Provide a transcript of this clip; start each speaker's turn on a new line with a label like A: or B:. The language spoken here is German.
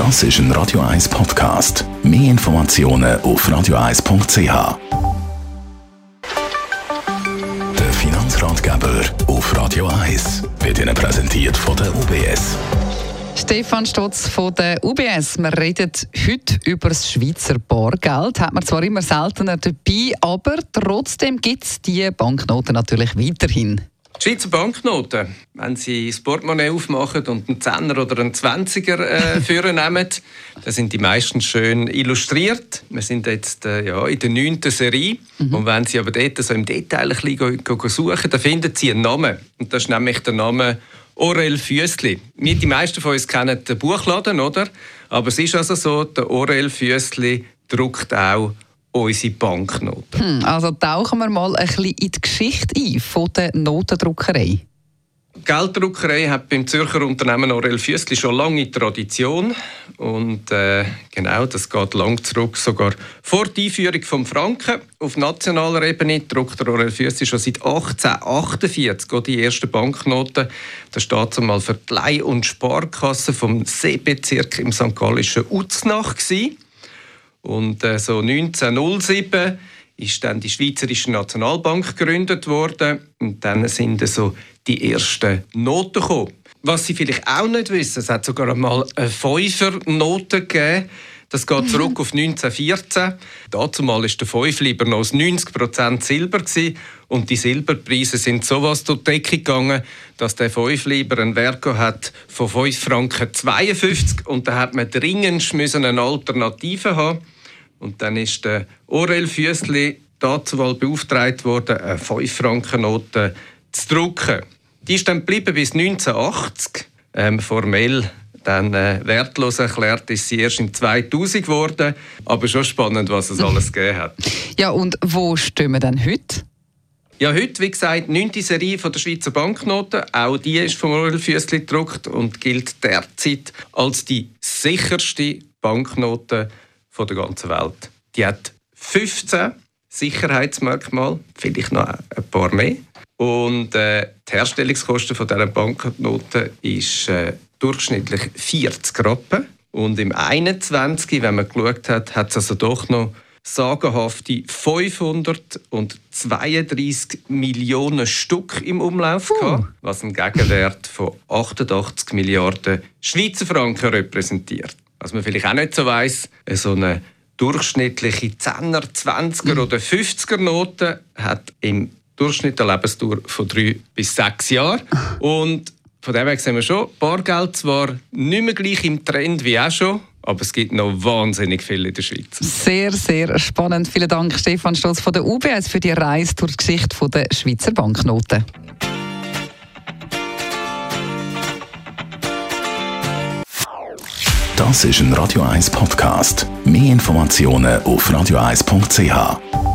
A: Das ist ein Radio 1 Podcast. Mehr Informationen auf radio1.ch. Der Finanzratgeber auf Radio 1 wird Ihnen präsentiert von der UBS.
B: Stefan Stotz von der UBS. Wir reden heute über das Schweizer Bargeld. Hat man zwar immer seltener dabei, aber trotzdem gibt es die Banknoten natürlich weiterhin.
C: Schweizer Banknoten, wenn Sie das Portemonnaie aufmachen und einen Zehner oder einen Zwanziger äh, führen nehmen, dann sind die meisten schön illustriert. Wir sind jetzt äh, ja, in der neunten Serie. Mhm. Und wenn Sie aber dort so im Detail ein bisschen suchen, dann finden Sie einen Namen. Und das ist nämlich der Name Orel Füssli. Wir, die meisten von uns kennen den Buchladen, oder? Aber es ist also so, der Orel Füssli druckt auch unsere Banknoten.
B: Hm, also tauchen wir mal ein bisschen in die Geschichte ein von der Notendruckerei.
C: Die Gelddruckerei hat beim Zürcher Unternehmen Aurel Füssli schon lange Tradition. Und äh, genau, das geht lang zurück, sogar vor der Einführung des Franken. Auf nationaler Ebene druckt Aurel Füssli schon seit 1848 die ersten Banknoten. Das steht zumal für die Leih- und Sparkasse vom Seebezirk im St. Gallischen Uznach. Gewesen. Und äh, so 1907 ist dann die Schweizerische Nationalbank gegründet worden und dann sind so die ersten Noten gekommen. Was Sie vielleicht auch nicht wissen, es hat sogar einmal eine Fünfer-Note gegeben. Das geht zurück auf 1914. Dazu mal ist der Fünfliber noch aus 90 Silber gewesen. und die Silberpreise sind so was durch die Decke gegangen, dass der Fünfliber ein Wert hat von 5 Franken 52 und da hat man dringend eine Alternative haben. Und dann ist der Orel Füssli dazu mal beauftragt worden, eine 5 Franken Note zu drucken. Die ist dann geblieben bis 1980. Ähm, formell dann äh, wertlos erklärt ist sie erst in 2000 geworden. Aber schon spannend, was es alles gegeben hat.
B: Ja, und wo stehen wir denn heute?
C: Ja, heute, wie gesagt, die 9. Serie von der Schweizer Banknoten. Auch die ist vom Royal Füssli gedruckt und gilt derzeit als die sicherste Banknote der ganzen Welt. Die hat 15 Sicherheitsmerkmale, vielleicht noch ein paar mehr. Und äh, die Herstellungskosten von dieser Banknoten ist äh, durchschnittlich 40 Rappen. Und im 21, wenn man geschaut hat, hat es also doch noch sagenhafte 532 Millionen Stück im Umlauf uh. gehabt, was einen Gegenwert von 88 Milliarden Schweizer Franken repräsentiert. Was man vielleicht auch nicht so weiss, so eine durchschnittliche 10er, 20er oder 50er Note hat im Durchschnitt eine Lebensdauer von drei bis sechs Jahren. Und von dem her sehen wir schon, Bargeld zwar nicht mehr gleich im Trend wie auch schon, aber es gibt noch wahnsinnig viel in der Schweiz.
B: Sehr, sehr spannend. Vielen Dank, Stefan Stolz von der UBS, für die Reise durch die Geschichte der Schweizer Banknoten.
A: Das ist ein Radio 1 Podcast. Mehr Informationen auf radio1.ch.